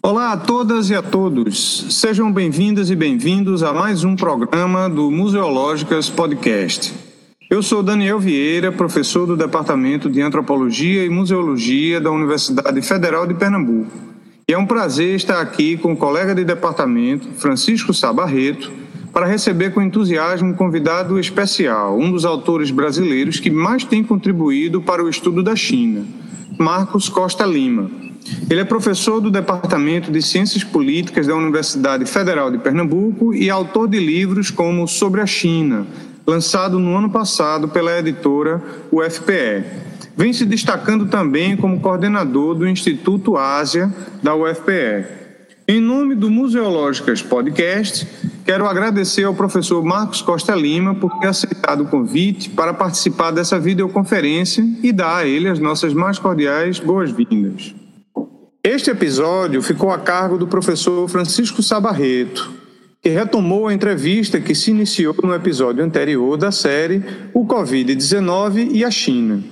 Olá a todas e a todos. Sejam bem-vindas e bem-vindos a mais um programa do Museológicas Podcast. Eu sou Daniel Vieira, professor do Departamento de Antropologia e Museologia da Universidade Federal de Pernambuco. E é um prazer estar aqui com o colega de departamento, Francisco Sabarreto, para receber com entusiasmo um convidado especial, um dos autores brasileiros que mais tem contribuído para o estudo da China, Marcos Costa Lima ele é professor do Departamento de Ciências Políticas da Universidade Federal de Pernambuco e autor de livros como Sobre a China, lançado no ano passado pela editora UFPE. Vem se destacando também como coordenador do Instituto Ásia da UFPE. Em nome do Museológicas Podcast, quero agradecer ao professor Marcos Costa Lima por ter aceitado o convite para participar dessa videoconferência e dar a ele as nossas mais cordiais boas-vindas. Este episódio ficou a cargo do professor Francisco Sabarreto, que retomou a entrevista que se iniciou no episódio anterior da série O Covid-19 e a China.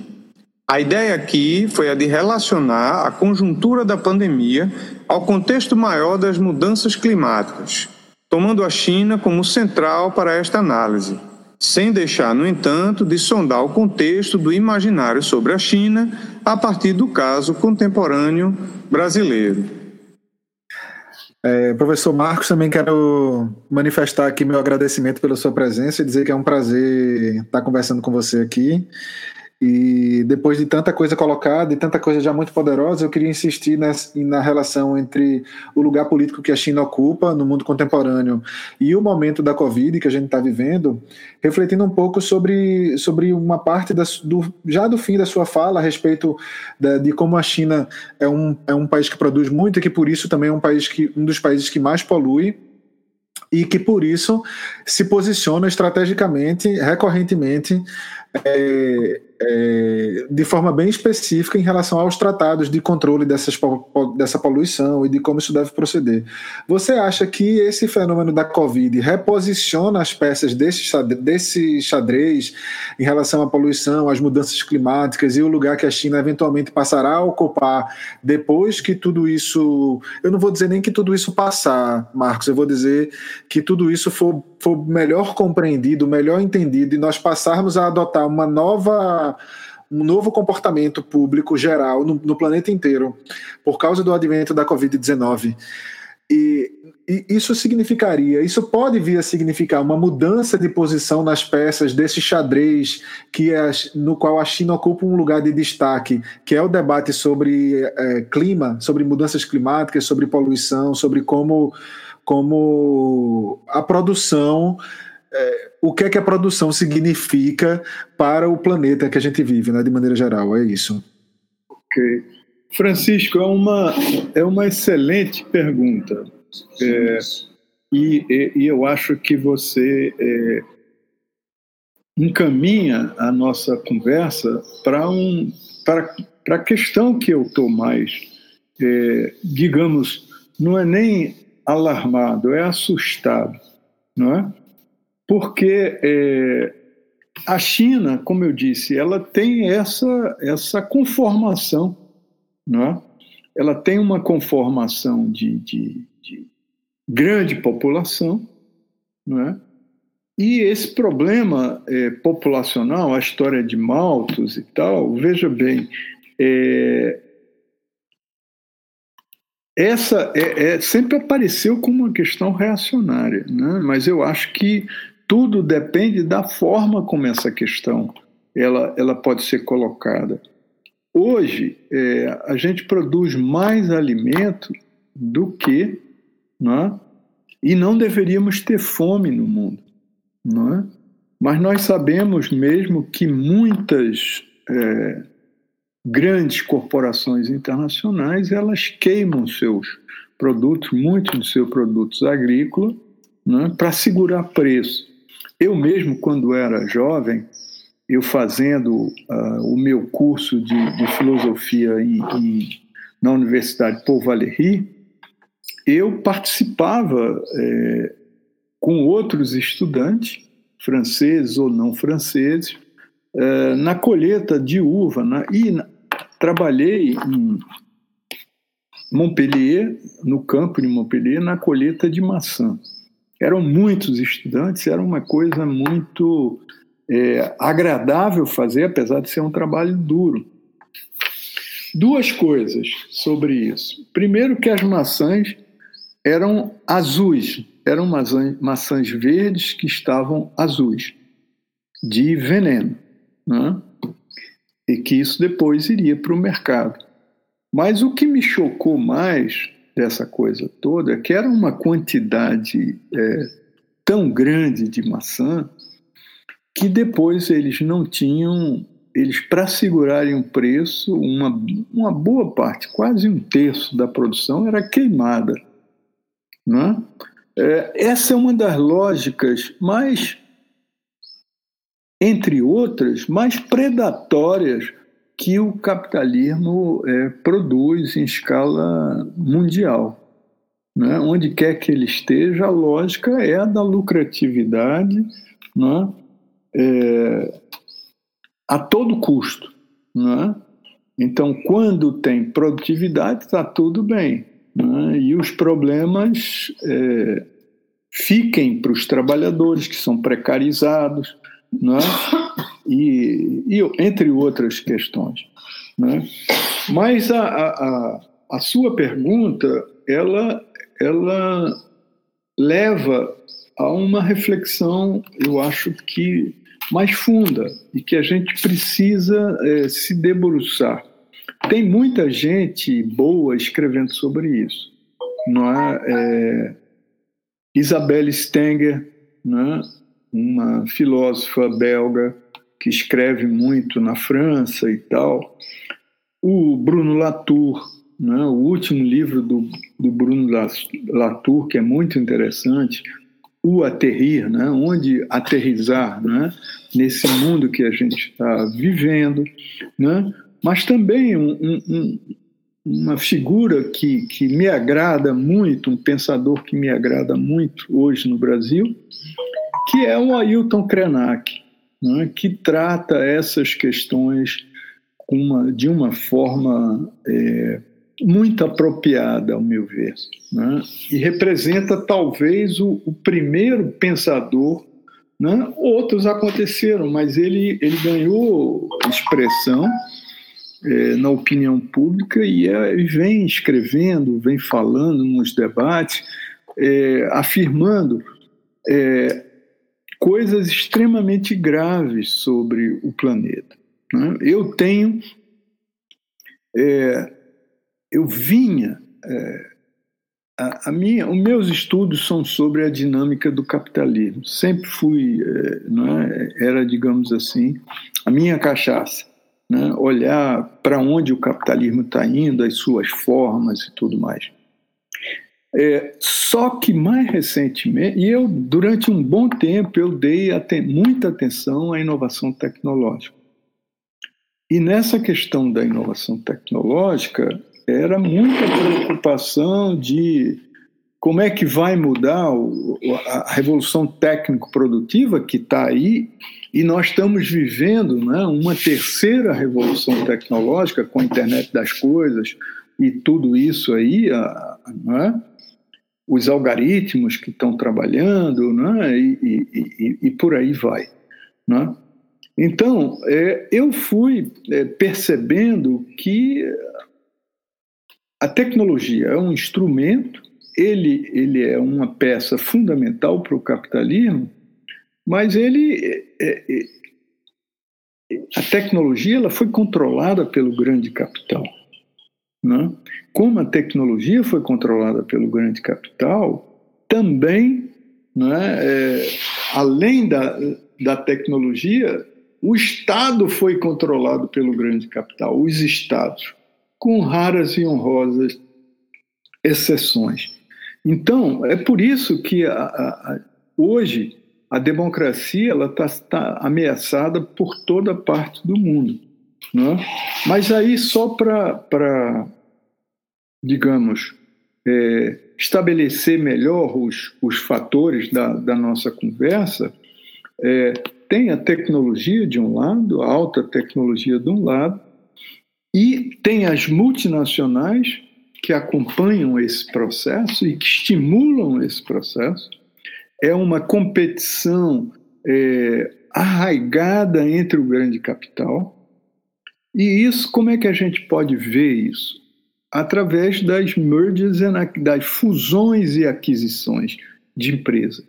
A ideia aqui foi a de relacionar a conjuntura da pandemia ao contexto maior das mudanças climáticas, tomando a China como central para esta análise sem deixar, no entanto, de sondar o contexto do imaginário sobre a China a partir do caso contemporâneo brasileiro. É, professor Marcos, também quero manifestar aqui meu agradecimento pela sua presença e dizer que é um prazer estar conversando com você aqui. E depois de tanta coisa colocada e tanta coisa já muito poderosa, eu queria insistir nessa, na relação entre o lugar político que a China ocupa no mundo contemporâneo e o momento da Covid que a gente está vivendo, refletindo um pouco sobre, sobre uma parte do, já do fim da sua fala a respeito da, de como a China é um, é um país que produz muito e que por isso também é um país que um dos países que mais polui e que por isso se posiciona estrategicamente, recorrentemente é, é, de forma bem específica em relação aos tratados de controle dessas, dessa poluição e de como isso deve proceder. Você acha que esse fenômeno da Covid reposiciona as peças desse, desse xadrez em relação à poluição, às mudanças climáticas e o lugar que a China eventualmente passará a ocupar depois que tudo isso. Eu não vou dizer nem que tudo isso passar, Marcos, eu vou dizer que tudo isso for, for melhor compreendido, melhor entendido e nós passarmos a adotar uma nova um novo comportamento público geral no, no planeta inteiro por causa do advento da Covid-19. E, e, isso significaria, isso pode vir a significar uma mudança de posição nas peças desse xadrez que é, no qual a China ocupa um lugar de destaque, que é o debate sobre é, clima, sobre mudanças climáticas, sobre poluição, sobre como, como a produção é, o que é que a produção significa para o planeta que a gente vive, né, de maneira geral. É isso. Ok. Francisco, é uma, é uma excelente pergunta. É, e, e, eu acho que você é, encaminha a nossa conversa para um, a questão que eu estou mais, é, digamos, não é nem alarmado, é assustado, não é? Porque é, a China, como eu disse, ela tem essa, essa conformação, não é? ela tem uma conformação de, de, de grande população, não é? E esse problema é, populacional, a história de Malthus e tal, veja bem, é, essa é, é, sempre apareceu como uma questão reacionária, né? mas eu acho que tudo depende da forma como essa questão ela, ela pode ser colocada. Hoje, é, a gente produz mais alimento do que, não é? e não deveríamos ter fome no mundo. Não é? Mas nós sabemos mesmo que muitas, é, grandes corporações internacionais elas queimam seus produtos, muitos de seus produtos agrícolas, né, para segurar preço. Eu mesmo, quando era jovem, eu fazendo uh, o meu curso de, de filosofia em, em, na Universidade Paul Valéry, eu participava é, com outros estudantes, franceses ou não franceses, é, na colheita de uva. Na, e na, trabalhei em Montpellier, no campo de Montpellier, na colheita de maçã. Eram muitos estudantes, era uma coisa muito é, agradável fazer, apesar de ser um trabalho duro. Duas coisas sobre isso. Primeiro, que as maçãs eram azuis, eram maçãs, verdes que estavam azuis, de veneno, né? e que isso depois iria para o mercado. Mas o que me chocou mais dessa coisa toda que era uma quantidade é, tão grande de maçã que depois eles não tinham, eles para segurarem o preço, uma, uma boa parte, quase um terço da produção era queimada. Né? É, essa é uma das lógicas mais, entre outras, mais predatórias que o capitalismo é, produz em escala mundial. Né? Onde quer que ele esteja, a lógica é a da lucratividade né? é, a todo custo. Né? Então, quando tem produtividade, está tudo bem né? e os problemas é, fiquem para os trabalhadores que são precarizados, né? E, e, entre outras questões. Né? Mas a, a, a sua pergunta, ela, ela leva a uma reflexão, eu acho que mais funda e que a gente precisa é, se debruçar. Tem muita gente boa escrevendo sobre isso. Não é? é Isabelle Stenger, é? uma filósofa belga que escreve muito na França e tal. O Bruno Latour, é? o último livro do, do Bruno Latour, que é muito interessante, o aterrir, né? onde aterrizar né? nesse mundo que a gente está vivendo. Né? mas também um, um, uma figura que, que me agrada muito, um pensador que me agrada muito hoje no Brasil, que é o Ailton Krenak, né, que trata essas questões uma, de uma forma é, muito apropriada, ao meu ver, né, e representa talvez o, o primeiro pensador. Né, outros aconteceram, mas ele, ele ganhou expressão é, na opinião pública e, é, vem escrevendo, vem falando nos debates, é, afirmando é, coisas extremamente graves sobre o planeta. Né? Eu tenho, é, eu vinha, é, a, a, minha, os meus estudos são sobre a dinâmica do capitalismo. Sempre fui, não é, era, digamos assim, a minha cachaça né? olhar para onde o capitalismo está indo, as suas formas e tudo mais. É, só que mais recentemente, e eu durante um bom tempo eu dei até, muita atenção à inovação tecnológica. E nessa questão da inovação tecnológica era muita preocupação de como é que vai mudar o, a revolução técnico-produtiva que está aí e nós estamos vivendo né, uma terceira revolução tecnológica com a internet das coisas e tudo isso aí, a, né, os algoritmos que estão trabalhando né, e, e, e, e, por aí vai. Né? Então, é, eu fui é, percebendo que a tecnologia é um instrumento, ele, ele é uma peça fundamental para o capitalismo, mas ele, é, é, a tecnologia ela foi controlada pelo grande capital. Né? Como a tecnologia foi controlada pelo grande capital, também, né, é, além da, da tecnologia, o Estado foi controlado pelo grande capital, os Estados, com raras e honrosas exceções. Então, é por isso que a, a, hoje a democracia está tá ameaçada por toda parte do mundo. Né? Mas aí, só para, digamos, é, estabelecer melhor os, os fatores da, da nossa conversa, é, tem a tecnologia de um lado, a alta tecnologia de um lado, e tem as multinacionais que acompanham esse processo e que estimulam esse processo. É uma competição é, arraigada entre o grande capital. E isso, como é que a gente pode ver isso? Através das mergers, das fusões e aquisições de empresas.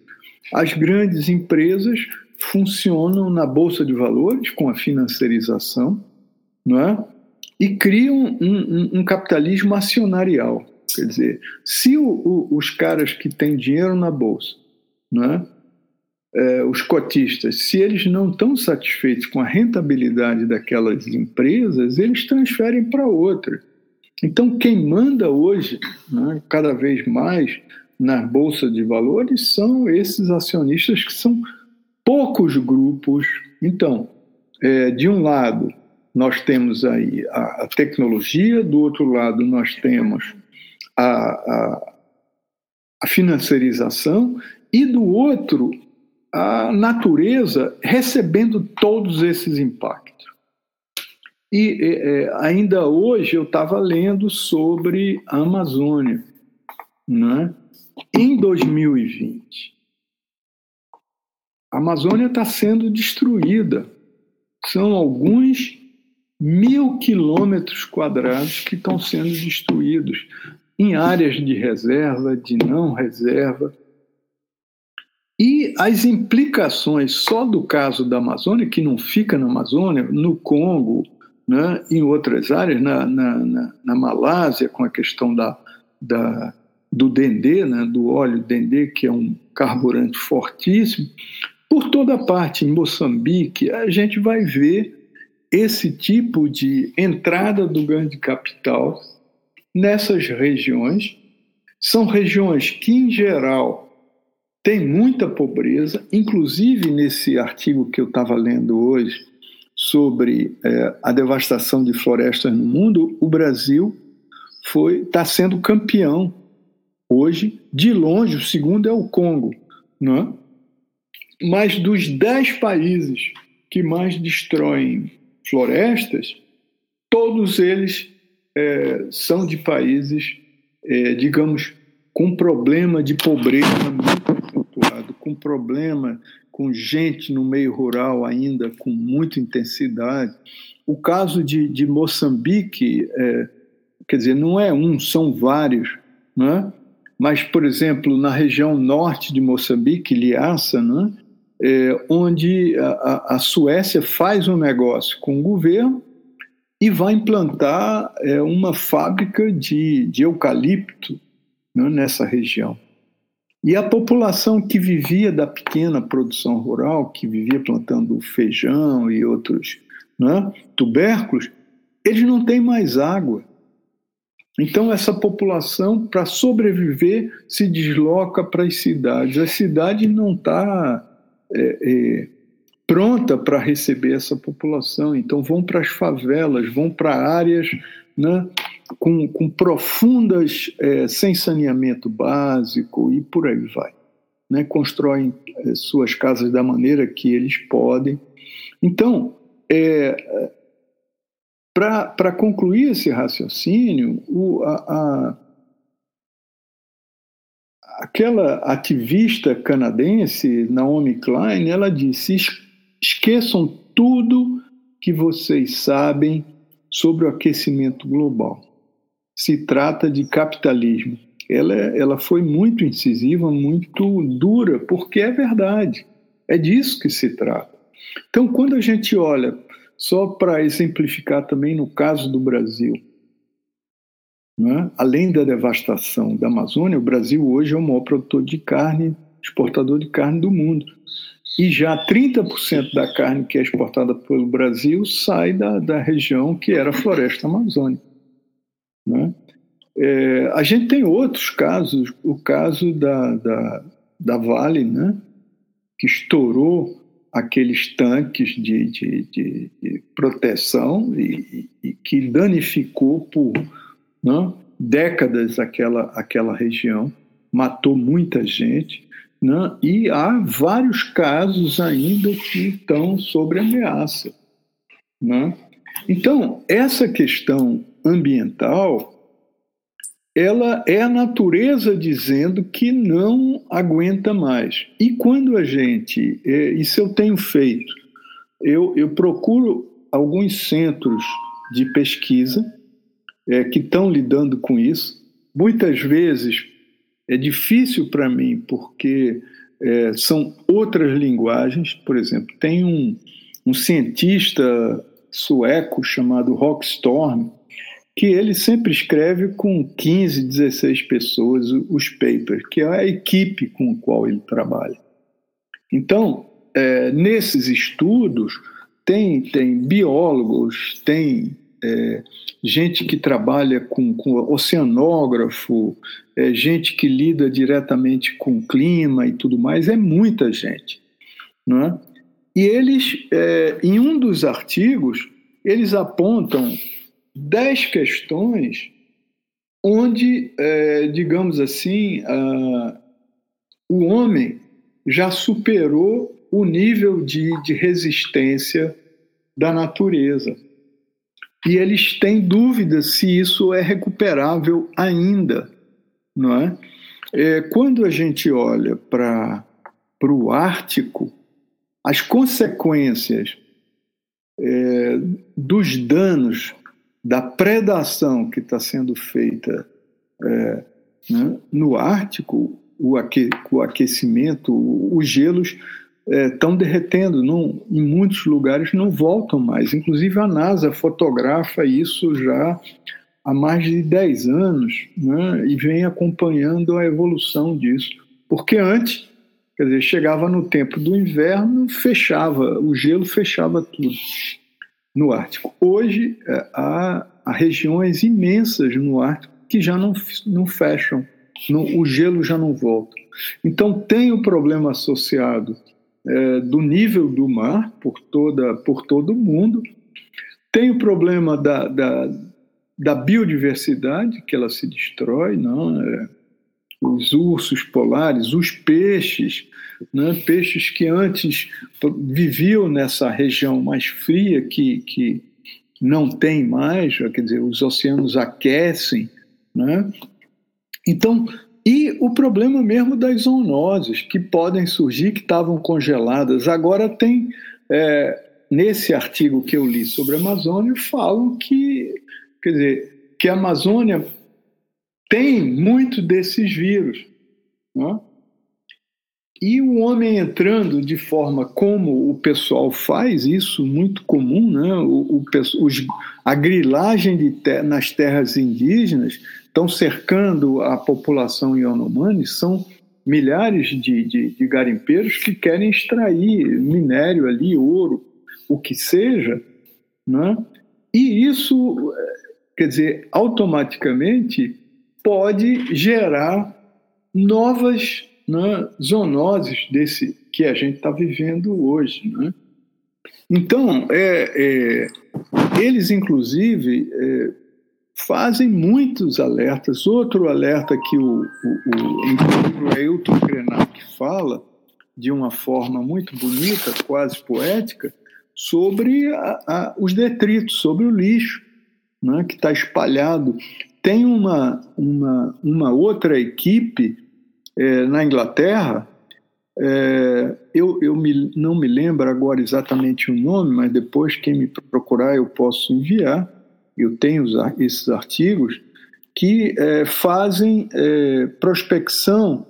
As grandes empresas funcionam na bolsa de valores com a financiarização, não é? E criam um, um, um capitalismo acionarial. Quer dizer, se o, o, os caras que têm dinheiro na bolsa, não é? É, os cotistas, se eles não estão satisfeitos com a rentabilidade daquelas empresas, eles transferem para outra. Então, quem manda hoje, né, cada vez mais, na bolsa de valores, são esses acionistas que são poucos grupos. Então, é, de um lado, nós temos aí a, a, tecnologia, do outro lado, nós temos a, a, a financiarização, e do outro, a natureza recebendo todos esses impactos. E é, ainda hoje eu estava lendo sobre a Amazônia. Né? Em 2020, a Amazônia está sendo destruída. São alguns mil quilômetros quadrados que estão sendo destruídos em áreas de reserva, de não reserva. As implicações só do caso da Amazônia, que não fica na Amazônia, no Congo, né, em outras áreas, na, na, na, na Malásia, com a questão da, da, do dendê, né, do óleo dendê, que é um carburante fortíssimo, por toda parte, em Moçambique, a gente vai ver esse tipo de entrada do grande capital nessas regiões. São regiões que, em geral, têm muita pobreza, inclusive nesse artigo que eu estava lendo hoje sobre é, a devastação de florestas no mundo, o Brasil foi está sendo campeão hoje, de longe, o segundo é o Congo, não é? Mas dos dez países que mais destroem florestas, todos eles é, são de países, é, digamos, com problema de pobreza muito com problema com gente no meio rural ainda com muita intensidade. O caso de, de Moçambique, é, quer dizer, não é um, são vários, né? mas, por exemplo, na região norte de Moçambique, Liaça, né? é, onde a, a, Suécia faz um negócio com o governo e vai implantar é, uma fábrica de, de eucalipto né, nessa região. E a população que vivia da pequena produção rural, que vivia plantando feijão e outros né, tubérculos, eles não têm mais água. Então, essa população, para sobreviver, se desloca para as cidades. A cidade não está é, é, pronta para receber essa população. Então, vão para as favelas, vão para áreas né, com, com profundas, é, sem saneamento básico e por aí vai. Né, constroem é, suas casas da maneira que eles podem. Então, é, para concluir esse raciocínio, o, a, a aquela ativista canadense, Naomi Klein, ela disse: esqueçam tudo que vocês sabem sobre o aquecimento global. Se trata de capitalismo. Ela, ela foi muito incisiva, muito dura, porque é verdade. É disso que se trata. Então, quando a gente olha, só para exemplificar também no caso do Brasil, é? Além da devastação da Amazônia, o Brasil hoje é o maior produtor de carne, exportador de carne do mundo. e já 30% da carne que é exportada pelo Brasil sai da, da região que era a floresta amazônica. Né? É, a gente tem outros casos, o caso da, da, da Vale, né? que estourou aqueles tanques de, de, de, de proteção e, e, que danificou por né, décadas aquela, aquela região, matou muita gente, né, e há vários casos ainda que estão sob ameaça. Né? Então, essa questão ambiental ela é a natureza dizendo que não aguenta mais. E quando a gente, é, isso eu tenho feito, eu, eu procuro alguns centros de pesquisa é, que estão lidando com isso. Muitas vezes é difícil para mim, porque é, são outras linguagens. Por exemplo, tem um, um cientista sueco chamado Rockstorm, que ele sempre escreve com 15, 16 pessoas os papers, que é a equipe com a qual ele trabalha. Então, é, nesses estudos, tem, tem biólogos, tem é, gente que trabalha com, com oceanógrafo, é, gente que lida diretamente com clima e tudo mais, é muita gente. Não é? E eles, é, em um dos artigos, eles apontam dez questões onde, é, digamos assim, o homem já superou o nível de, de resistência da natureza. E eles têm dúvidas se isso é recuperável ainda, não é? é quando a gente olha para o Ártico, as consequências é, dos danos da predação que está sendo feita é, né, no Ártico, o, aque, o aquecimento, os gelos estão é, derretendo, não, em muitos lugares não voltam mais. Inclusive a NASA fotografa isso já há mais de 10 anos né, e vem acompanhando a evolução disso. Porque antes, quer dizer, chegava no tempo do inverno, fechava, o gelo fechava tudo no Ártico. Hoje, é, há, há regiões imensas no Ártico que já não, não fecham, não, o gelo já não volta. Então, tem o problema associado é, do nível do mar por, toda, por todo o mundo, tem o problema da, da, da biodiversidade, que ela se destrói, não? É, os ursos polares, os peixes, né? peixes que antes viviam nessa região mais fria, que, que não tem mais, quer dizer, os oceanos aquecem. Né? Então, e o problema mesmo das zoonoses, que podem surgir, que estavam congeladas. Agora tem, é, nesse artigo que eu li sobre a Amazônia, falam que, quer dizer, que a Amazônia tem muito desses vírus. Né? E o homem entrando de forma como o pessoal faz, isso muito comum, né? o, o os, a grilagem ter, nas terras indígenas estão cercando a população Yanomami, são milhares de, de, de garimpeiros que querem extrair minério ali, ouro, o que seja, né? e isso, quer dizer, automaticamente pode gerar novas né, zoonoses desse que a gente está vivendo hoje. Né? Então, é, é, eles, inclusive, é, fazem muitos alertas. Outro alerta que o, o, o, o Ailton Krenak fala, de uma forma muito bonita, quase poética, sobre a, a, os detritos, sobre o lixo né, que está espalhado tem uma, uma, uma outra equipe é, na Inglaterra, é, eu, eu me, não me lembro agora exatamente o nome, mas depois quem me procurar eu posso enviar. Eu tenho esses artigos que é, fazem é, prospecção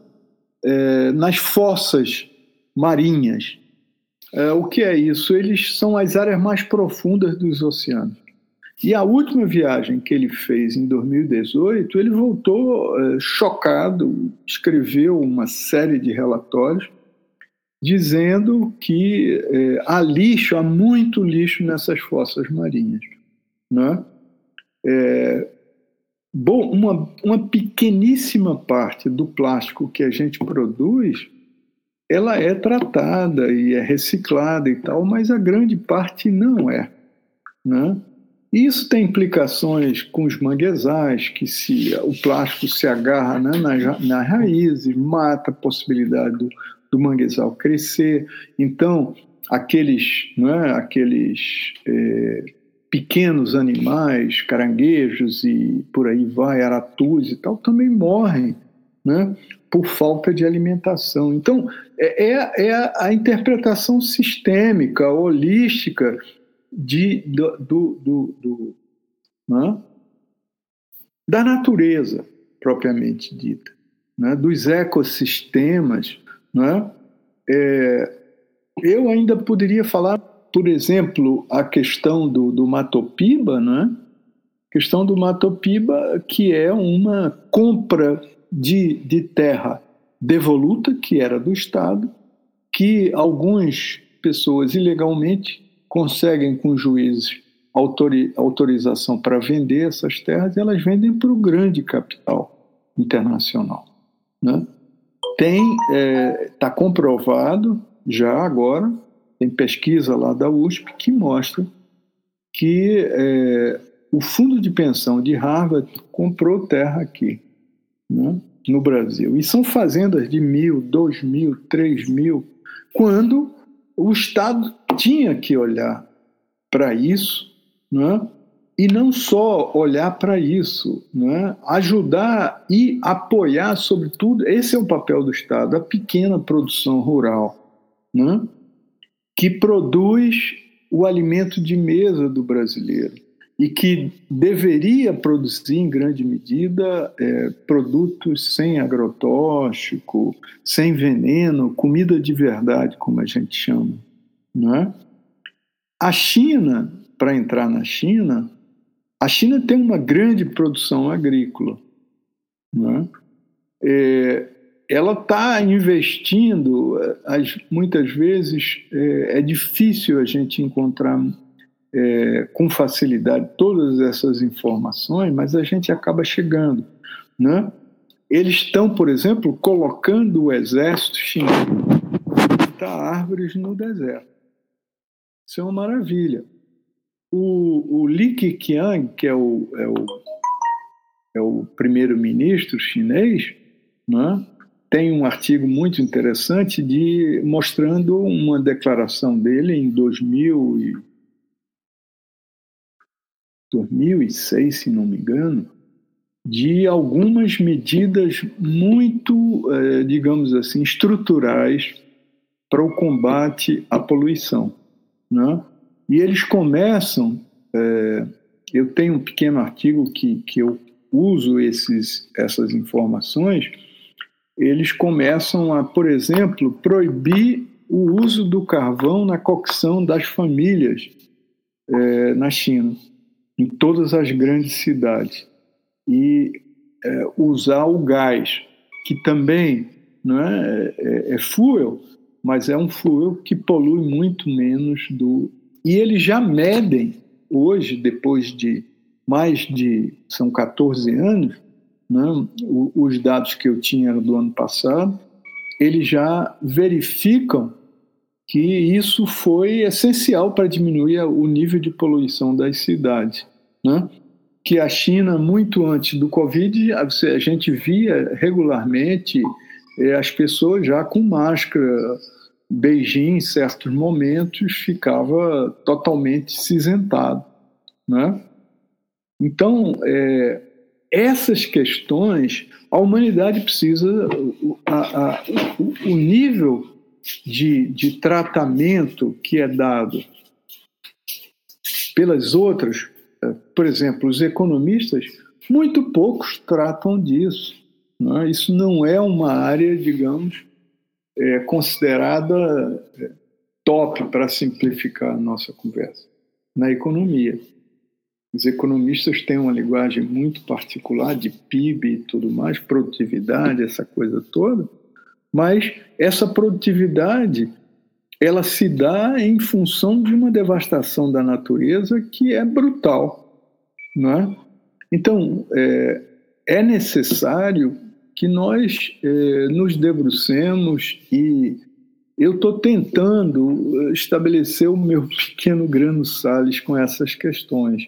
é, nas fossas marinhas. É, o que é isso? Eles são as áreas mais profundas dos oceanos. E a última viagem que ele fez em 2018, ele voltou é, chocado, escreveu uma série de relatórios dizendo que é, há lixo, há muito lixo nessas fossas marinhas. Né? É, bom, uma, uma pequeníssima parte do plástico que a gente produz ela é tratada e é reciclada e tal, mas a grande parte não é. Né? Isso tem implicações com os manguezais, que se o plástico se agarra né, nas, nas raízes, mata a possibilidade do, do manguezal crescer. Então, aqueles, é, aqueles é, pequenos animais, caranguejos e por aí vai, aratus e tal, também morrem né, por falta de alimentação. Então, é, é, é a interpretação sistêmica, holística de, do, do, do, né, da natureza propriamente dita, né, dos ecossistemas. Né, é, eu ainda poderia falar, por exemplo, a questão do, do Matopiba, né, questão do Matopiba, que é uma compra de, de terra devoluta, que era do Estado, que algumas pessoas ilegalmente conseguem com juízes autori autorização para vender essas terras, elas vendem para o grande capital internacional. Né? Tem, está é, tá comprovado já agora, tem pesquisa lá da USP que mostra que é, o fundo de pensão de Harvard comprou terra aqui né, no Brasil. E são fazendas de mil, dois mil, três mil, quando o Estado tinha que olhar para isso, né, e não só olhar para isso, né, ajudar e apoiar, sobretudo, esse é o papel do Estado, a pequena produção rural, né, que produz o alimento de mesa do brasileiro e que deveria produzir em grande medida é, produtos sem agrotóxico, sem veneno, comida de verdade, como a gente chama. Não é? A China, para entrar na China, a China tem uma grande produção agrícola. Não é? É, ela está investindo, as, muitas vezes é, é difícil a gente encontrar é, com facilidade todas essas informações, mas a gente acaba chegando. Né? Eles estão, por exemplo, colocando o exército chinês plantar árvores no deserto. Isso é uma maravilha. O, o Li Keqiang, que é o, é o, é o primeiro-ministro chinês, né? tem um artigo muito interessante de mostrando uma declaração dele em 2000 e 2006, se não me engano, de algumas medidas muito, eh, digamos assim, estruturais para o combate à poluição. Né? E eles começam, é, eu tenho um pequeno artigo que, que eu uso esses, essas informações, eles começam a, por exemplo, proibir o uso do carvão na cocção das famílias é, na China em todas as grandes cidades e é, usar o gás, que também não é, é, é fuel, mas é um fuel que polui muito menos do. E eles já medem hoje, depois de mais de. são 14 anos, né, os dados que eu tinha do ano passado, eles já verificam que isso foi essencial para diminuir o nível de poluição das cidades. Né? Que a China, muito antes do Covid, a gente via regularmente eh, as pessoas já com máscara. Beijing, em certos momentos, ficava totalmente cinzentado. Né? Então, é, essas questões, a humanidade precisa, a, a, o, o, nível de, de tratamento que é dado pelas outras, eh, por exemplo, os economistas, muito poucos tratam disso. Não é? Isso não é uma área, digamos, é, considerada é, top para simplificar a nossa conversa na economia. Os economistas têm uma linguagem muito particular de PIB e tudo mais, produtividade, essa coisa toda, Mas essa produtividade ela se dá em função de uma devastação da natureza que é brutal, não é? Então é, é necessário que nós é, nos debrucemos e eu estou tentando estabelecer o meu pequeno grano sales com essas questões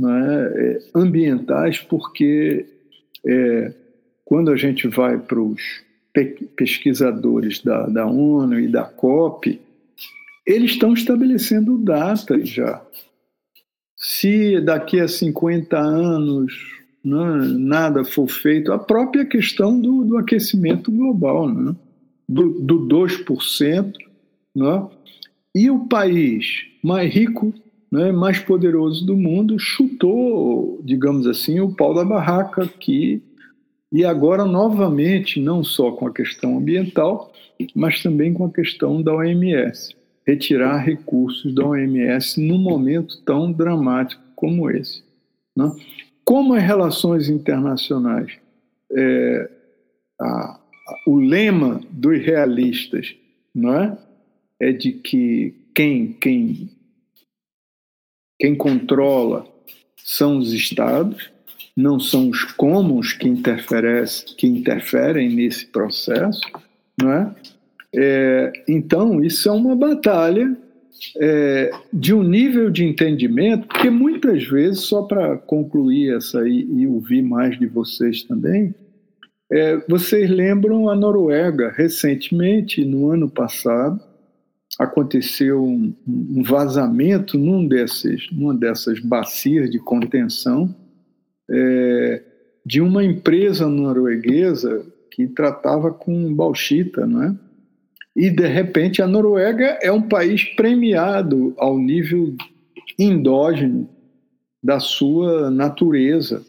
é? é ambientais, porque é, quando a gente vai para os pesquisadores da, da ONU e da COP, eles estão estabelecendo datas já. Se daqui a 50 anos né, nada for feito, a própria questão do, do aquecimento global, né, do, do 2%, né, e o país mais rico, né, mais poderoso do mundo, chutou, digamos assim, o pau da barraca aqui e agora, novamente, não só com a questão ambiental, mas também com a questão da OMS. Retirar recursos da OMS num momento tão dramático como esse. Né? Como as relações internacionais, é, a, a, o lema dos realistas não é? é de que quem, quem, quem controla são os estados, não são os comuns que, que interferem nesse processo, não é? é? então, isso é uma batalha é, de um nível de entendimento, porque muitas vezes, só para concluir essa e, e, ouvir mais de vocês também, é, vocês lembram a Noruega, recentemente, no ano passado, aconteceu um, um vazamento num desses, numa dessas bacias de contenção, é, de uma empresa norueguesa que tratava com bauxita, não é? E de repente a Noruega é um país premiado ao nível endógeno da sua natureza.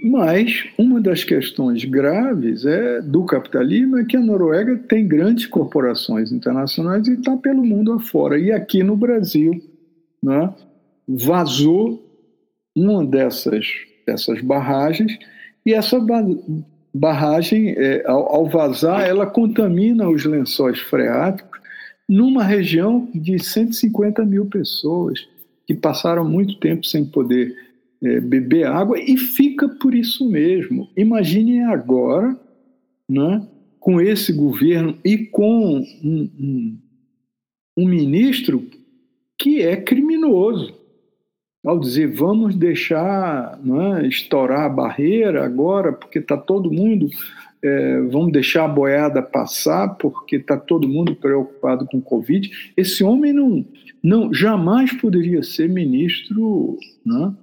Mas uma das questões graves é do capitalismo é que a Noruega tem grandes corporações internacionais e está pelo mundo afora. E aqui no Brasil, né, vazou uma dessas, dessas barragens, e essa barragem, é, ao, ao vazar, ela contamina os lençóis freáticos numa região de 150 mil pessoas que passaram muito tempo sem poder é, beber água e fica por isso mesmo. Imaginem agora, né, com esse governo e com um, um, um ministro que é criminoso ao dizer vamos deixar é, estourar a barreira agora, porque está todo mundo, é, vamos deixar a boiada passar, porque está todo mundo preocupado com o Covid. Esse homem não, não jamais poderia ser ministro. Né?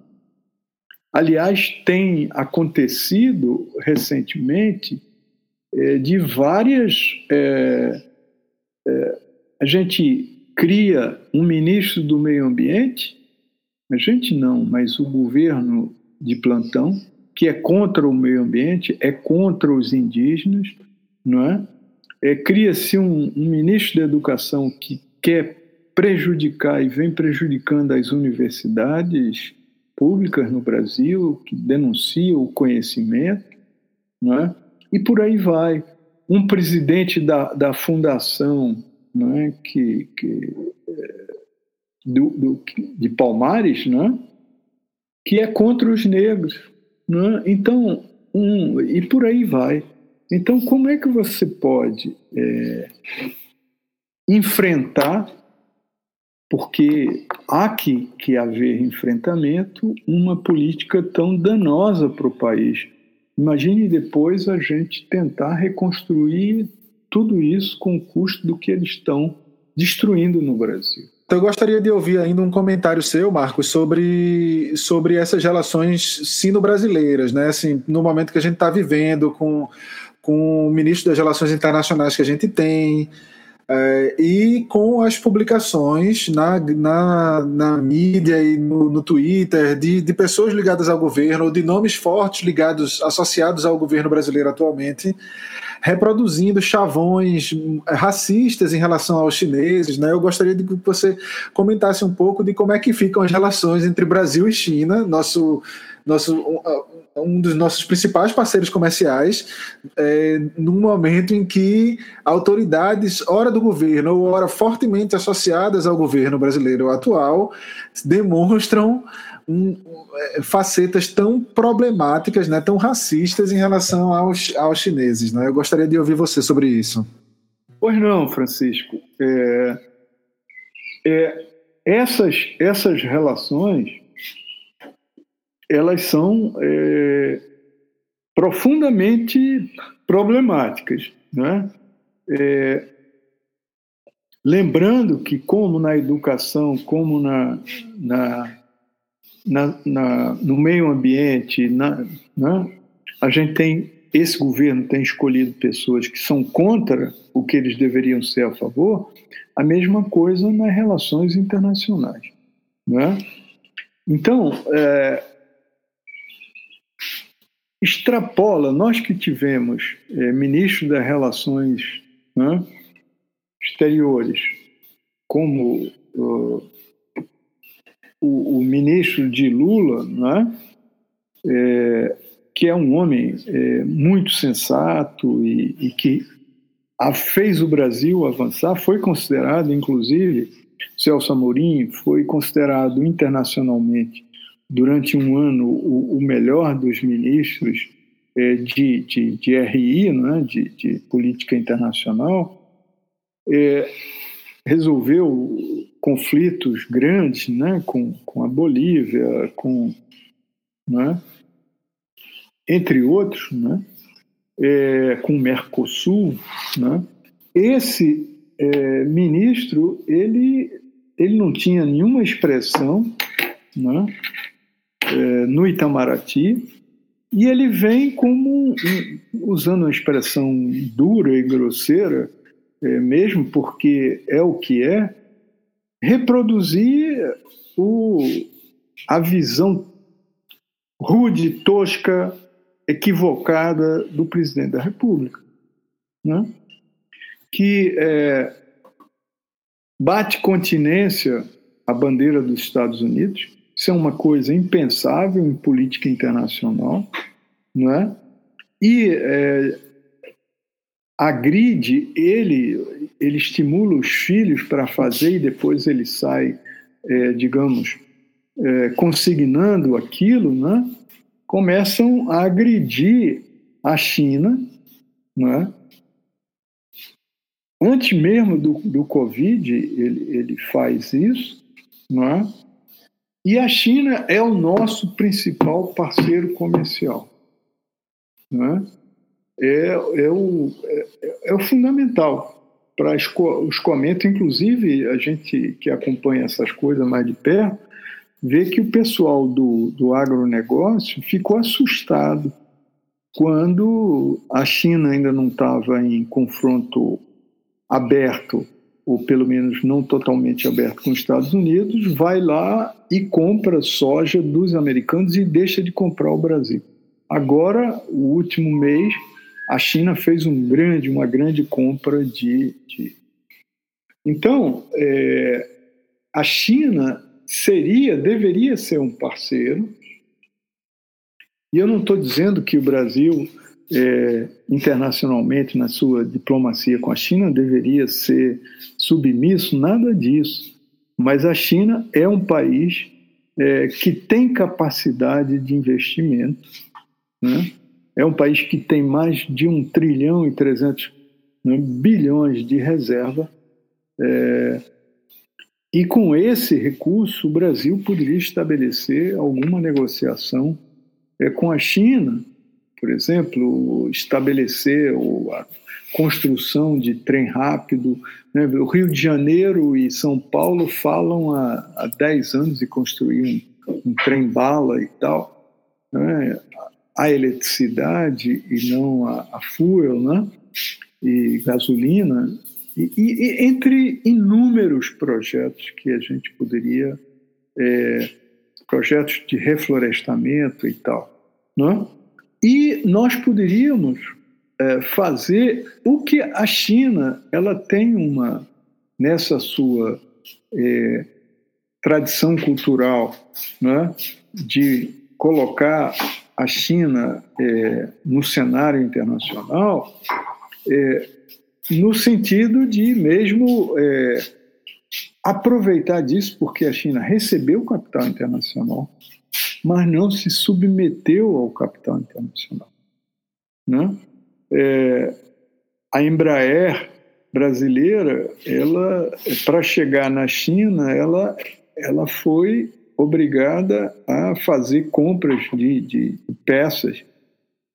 Aliás, tem acontecido recentemente é, de várias. É, é, a gente cria um ministro do meio ambiente a gente não, mas o governo de plantão, que é contra o meio ambiente, é contra os indígenas, não é? é Cria-se um, um ministro da educação que quer prejudicar e vem prejudicando as universidades públicas no Brasil, que denuncia o conhecimento, não é? e por aí vai. Um presidente da, da fundação não é? que, que do, do, de Palmares, né? que é contra os negros. Né? Então, um, e por aí vai. Então, como é que você pode é, enfrentar, porque há que, que haver enfrentamento, uma política tão danosa para o país? Imagine depois a gente tentar reconstruir tudo isso com o custo do que eles estão destruindo no Brasil. Então, eu gostaria de ouvir ainda um comentário seu, Marcos, sobre, sobre essas relações sino-brasileiras, né? Assim, no momento que a gente está vivendo, com, com o ministro das Relações Internacionais que a gente tem, é, e com as publicações na, na, na mídia e no, no Twitter de, de pessoas ligadas ao governo, ou de nomes fortes ligados, associados ao governo brasileiro atualmente, reproduzindo chavões racistas em relação aos chineses. Né? Eu gostaria de que você comentasse um pouco de como é que ficam as relações entre Brasil e China, nosso, nosso um dos nossos principais parceiros comerciais, é, num momento em que autoridades, ora do governo ou ora fortemente associadas ao governo brasileiro atual, demonstram um, é, facetas tão problemáticas, né, tão racistas em relação aos, aos chineses. Né? Eu gostaria de ouvir você sobre isso. Pois não, Francisco. É, é, essas, essas relações elas são é, profundamente problemáticas. Né? É, lembrando que, como na educação, como na, na, na, na no meio ambiente, na, né? a gente tem esse governo tem escolhido pessoas que são contra o que eles deveriam ser a favor, a mesma coisa nas relações internacionais. Né? Então, é, extrapola, nós que tivemos é, ministro das Relações né, Exteriores, como uh, o, o, ministro de Lula, né, é, que é um homem é, muito sensato e, e que a, fez o Brasil avançar, foi considerado, inclusive, Celso Amorim foi considerado internacionalmente durante um ano o, o melhor dos ministros é, de, de, de, RI, né, de, de política internacional, é, resolveu conflitos grandes né, com, com a Bolívia, com, né, entre outros, né, é, com o Mercosul. Né. Esse é, ministro ele, ele não tinha nenhuma expressão né, é, no Itamaraty, e ele vem como, usando uma expressão dura e grosseira, é, mesmo porque é o que é, reproduzir o, a visão rude, tosca, equivocada do presidente da República, né? que é, bate continência à bandeira dos Estados Unidos, isso é uma coisa impensável em política internacional, não é? E é, agride ele, ele estimula os filhos para fazer e depois ele sai, é, digamos, é, consignando aquilo, né? Começam a agredir a China, não é? Antes mesmo do, do Covid, ele, ele faz isso, não é? E a China é o nosso principal parceiro comercial. Né? É, é, o, é, é o fundamental para os comentários. Inclusive, a gente que acompanha essas coisas mais de perto, vê que o pessoal do, do agronegócio ficou assustado quando a China ainda não estava em confronto aberto ou pelo menos não totalmente aberto com os Estados Unidos, vai lá e compra soja dos americanos e deixa de comprar o Brasil. Agora, o último mês, a China fez um grande, uma grande compra de. de... Então, é, a China seria, deveria ser um parceiro. E eu não estou dizendo que o Brasil é, internacionalmente na sua diplomacia com a China deveria ser submisso, nada disso. Mas a China é um país é, que tem capacidade de investimento, né? é um país que tem mais de um trilhão e 300 né, bilhões de reserva. É, e com esse recurso, o Brasil poderia estabelecer alguma negociação é, com a China por exemplo, estabelecer a construção de trem rápido. Né? O Rio de Janeiro e São Paulo falam há, há 10 anos de construir um, um trem-bala e tal. Né? A eletricidade e não a, a fuel, né? e gasolina, e, e, entre inúmeros projetos que a gente poderia, é, projetos de reflorestamento e tal. Não é? E nós poderíamos é, fazer o que a China ela tem uma nessa sua é, tradição cultural né, de colocar a China é, no cenário internacional é, no sentido de mesmo é, aproveitar disso, porque a China recebeu capital internacional, mas não se submeteu ao capital internacional. Né? É, a Embraer brasileira, ela para chegar na China, ela ela foi obrigada a fazer compras de, de peças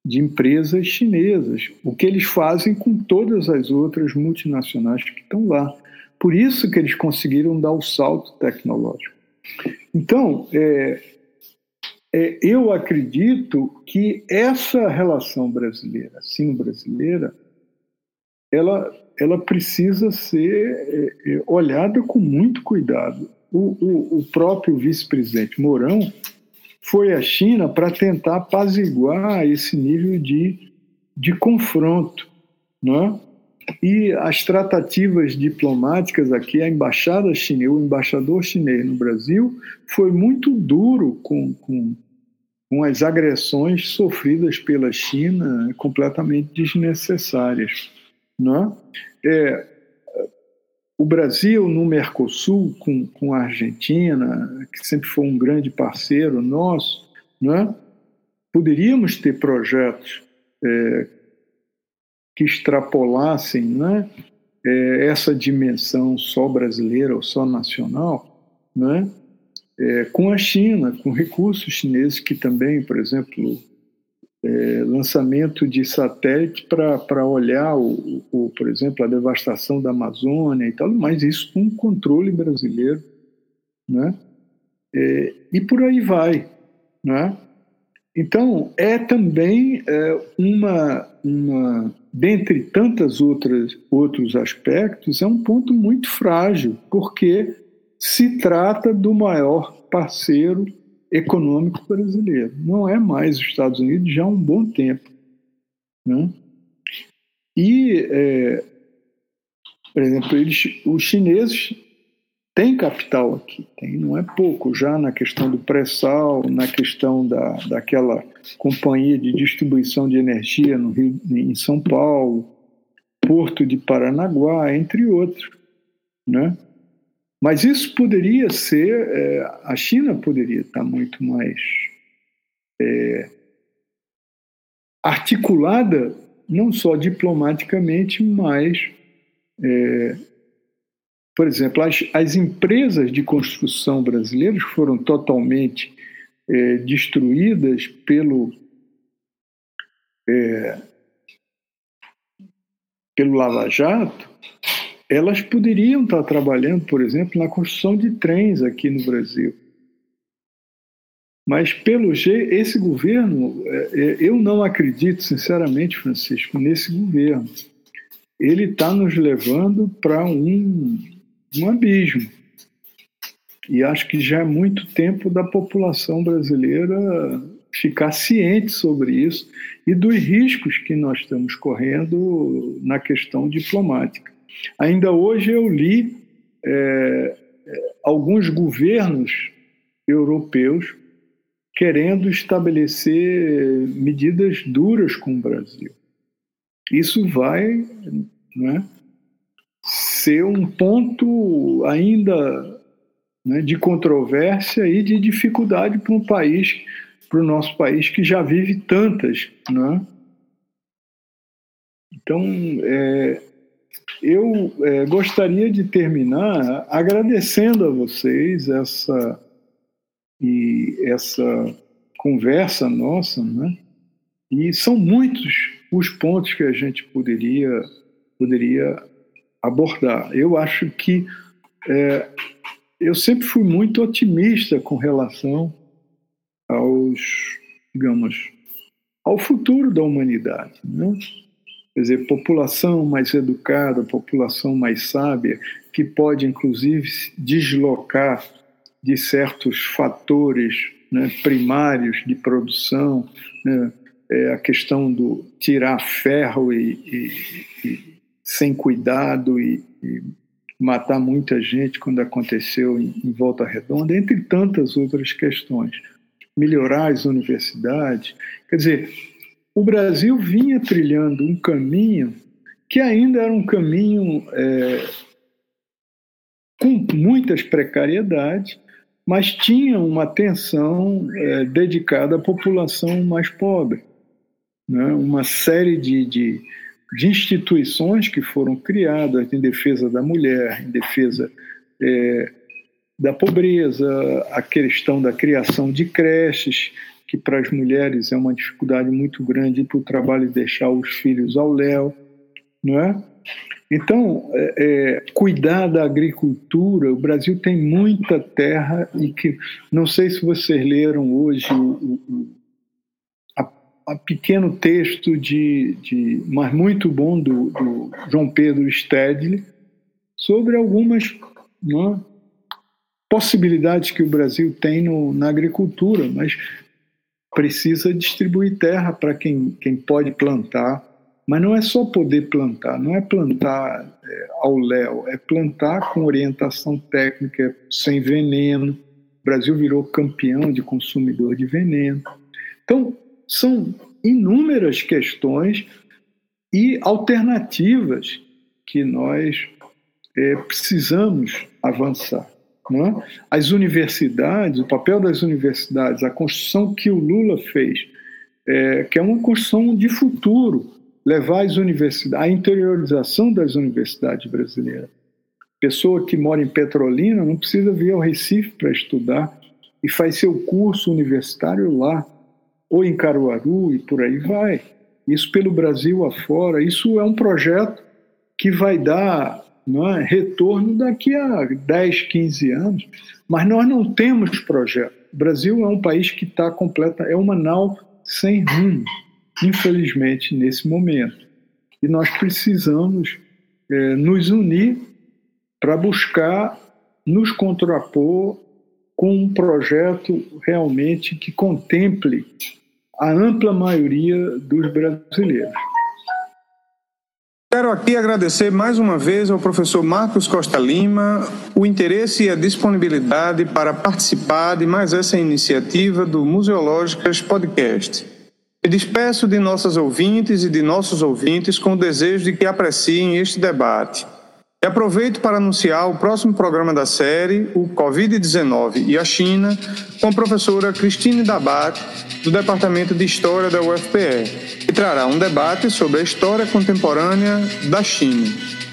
de empresas chinesas, o que eles fazem com todas as outras multinacionais que estão lá. Por isso que eles conseguiram dar o salto tecnológico. Então, é, é, eu acredito que essa relação brasileira, sino-brasileira, ela, ela precisa ser é, é olhada com muito cuidado. O, o, o próprio vice-presidente Mourão foi à China para tentar apaziguar esse nível de, de confronto. Não é? E as tratativas diplomáticas aqui, a embaixada chinesa, o embaixador chinês no Brasil foi muito duro com, com, com as agressões sofridas pela China, completamente desnecessárias. Não é? é o Brasil no Mercosul, com, com a Argentina, que sempre foi um grande parceiro nosso, não é? poderíamos ter projetos é, que extrapolassem né, é, essa dimensão só brasileira ou só nacional, né, é, com a China, com recursos chineses que também, por exemplo, é, lançamento de satélite para olhar, o, o, por exemplo, a devastação da Amazônia e tal, mas isso com controle brasileiro, né? É, e por aí vai, né? Então, é também é, uma, uma, dentre tantas outras outros aspectos, é um ponto muito frágil, porque se trata do maior parceiro econômico brasileiro. Não é mais os Estados Unidos já há um bom tempo. Né? E, é, por exemplo, eles, os chineses tem capital aqui, tem, não é pouco, já na questão do pré-sal, na questão da, daquela companhia de distribuição de energia no Rio, em São Paulo, Porto de Paranaguá, entre outros. Né? Mas isso poderia ser, é, a China poderia estar muito mais é, articulada, não só diplomaticamente, mas é, por exemplo, as, as empresas de construção brasileiras foram totalmente é, destruídas pelo, é, pelo Lava Jato, elas poderiam estar trabalhando, por exemplo, na construção de trens aqui no Brasil. Mas, pelo jeito, esse governo, é, é, eu não acredito, sinceramente, Francisco, nesse governo. Ele está nos levando para um, um abismo. E acho que já é muito tempo da população brasileira ficar ciente sobre isso e dos riscos que nós estamos correndo na questão diplomática. Ainda hoje eu li é, é alguns governos europeus querendo estabelecer medidas duras com o Brasil. Isso vai né, ser um ponto ainda né, de controvérsia e de dificuldade para um país, para o nosso país que já vive tantas, né? Então, é, eu é, gostaria de terminar agradecendo a vocês essa e essa conversa nossa, né? E são muitos os pontos que a gente poderia poderia abordar. Eu acho que é, eu sempre fui muito otimista com relação aos, digamos, ao futuro da humanidade. Né? Quer dizer, população mais educada, população mais sábia, que pode, inclusive, deslocar de certos fatores né, primários de produção, né, é a questão do tirar ferro e, e, e sem cuidado e, e, matar muita gente quando aconteceu em, em Volta Redonda, entre tantas outras questões. melhorar as universidades. Quer dizer, o Brasil vinha trilhando um caminho que ainda era um caminho é, com muitas precariedades, mas tinha uma atenção é, dedicada à população mais pobre. Né? Uma série de, de, de, instituições que foram criadas em defesa da mulher, em defesa é, da pobreza, a questão da criação de creches, que para as mulheres é uma dificuldade muito grande para o trabalho deixar os filhos ao léu, não é? Então, é, é, cuidar da agricultura, o Brasil tem muita terra e que não sei se vocês leram hoje o, o a, pequeno texto de, de, mas muito bom do, do João Pedro Stedley sobre algumas não, é, possibilidades que o Brasil tem no, na agricultura, mas precisa distribuir terra para quem, quem pode plantar mas não é só poder plantar, não é plantar é, ao léu, é plantar com orientação técnica, sem veneno. O Brasil virou campeão de consumidor de veneno. Então, são inúmeras questões e alternativas que nós é, precisamos avançar. É? As universidades, o papel das universidades, a construção que o Lula fez, é, que é uma construção de futuro, levar as universidades, a interiorização das universidades brasileiras. Pessoa que mora em Petrolina não precisa vir ao Recife para estudar e faz seu curso universitário lá, ou em Caruaru e por aí vai. Isso pelo Brasil afora. Isso é um projeto que vai dar é, retorno daqui a 10, 15 anos, mas nós não temos projeto. O Brasil é um país que está completa, é uma nau sem rumo infelizmente, nesse momento. E nós precisamos é, nos unir para buscar nos contrapor com um projeto realmente que contemple a ampla maioria dos brasileiros. Quero aqui agradecer mais uma vez ao professor Marcos Costa Lima o interesse e a disponibilidade para participar de mais essa iniciativa do Museológicas Podcast. Me despeço de nossas ouvintes e de nossos ouvintes com o desejo de que apreciem este debate. E aproveito para anunciar o próximo programa da série, o Covid-19 e a China, com a professora Cristine Dabat, do Departamento de História da UFPE, que trará um debate sobre a história contemporânea da China.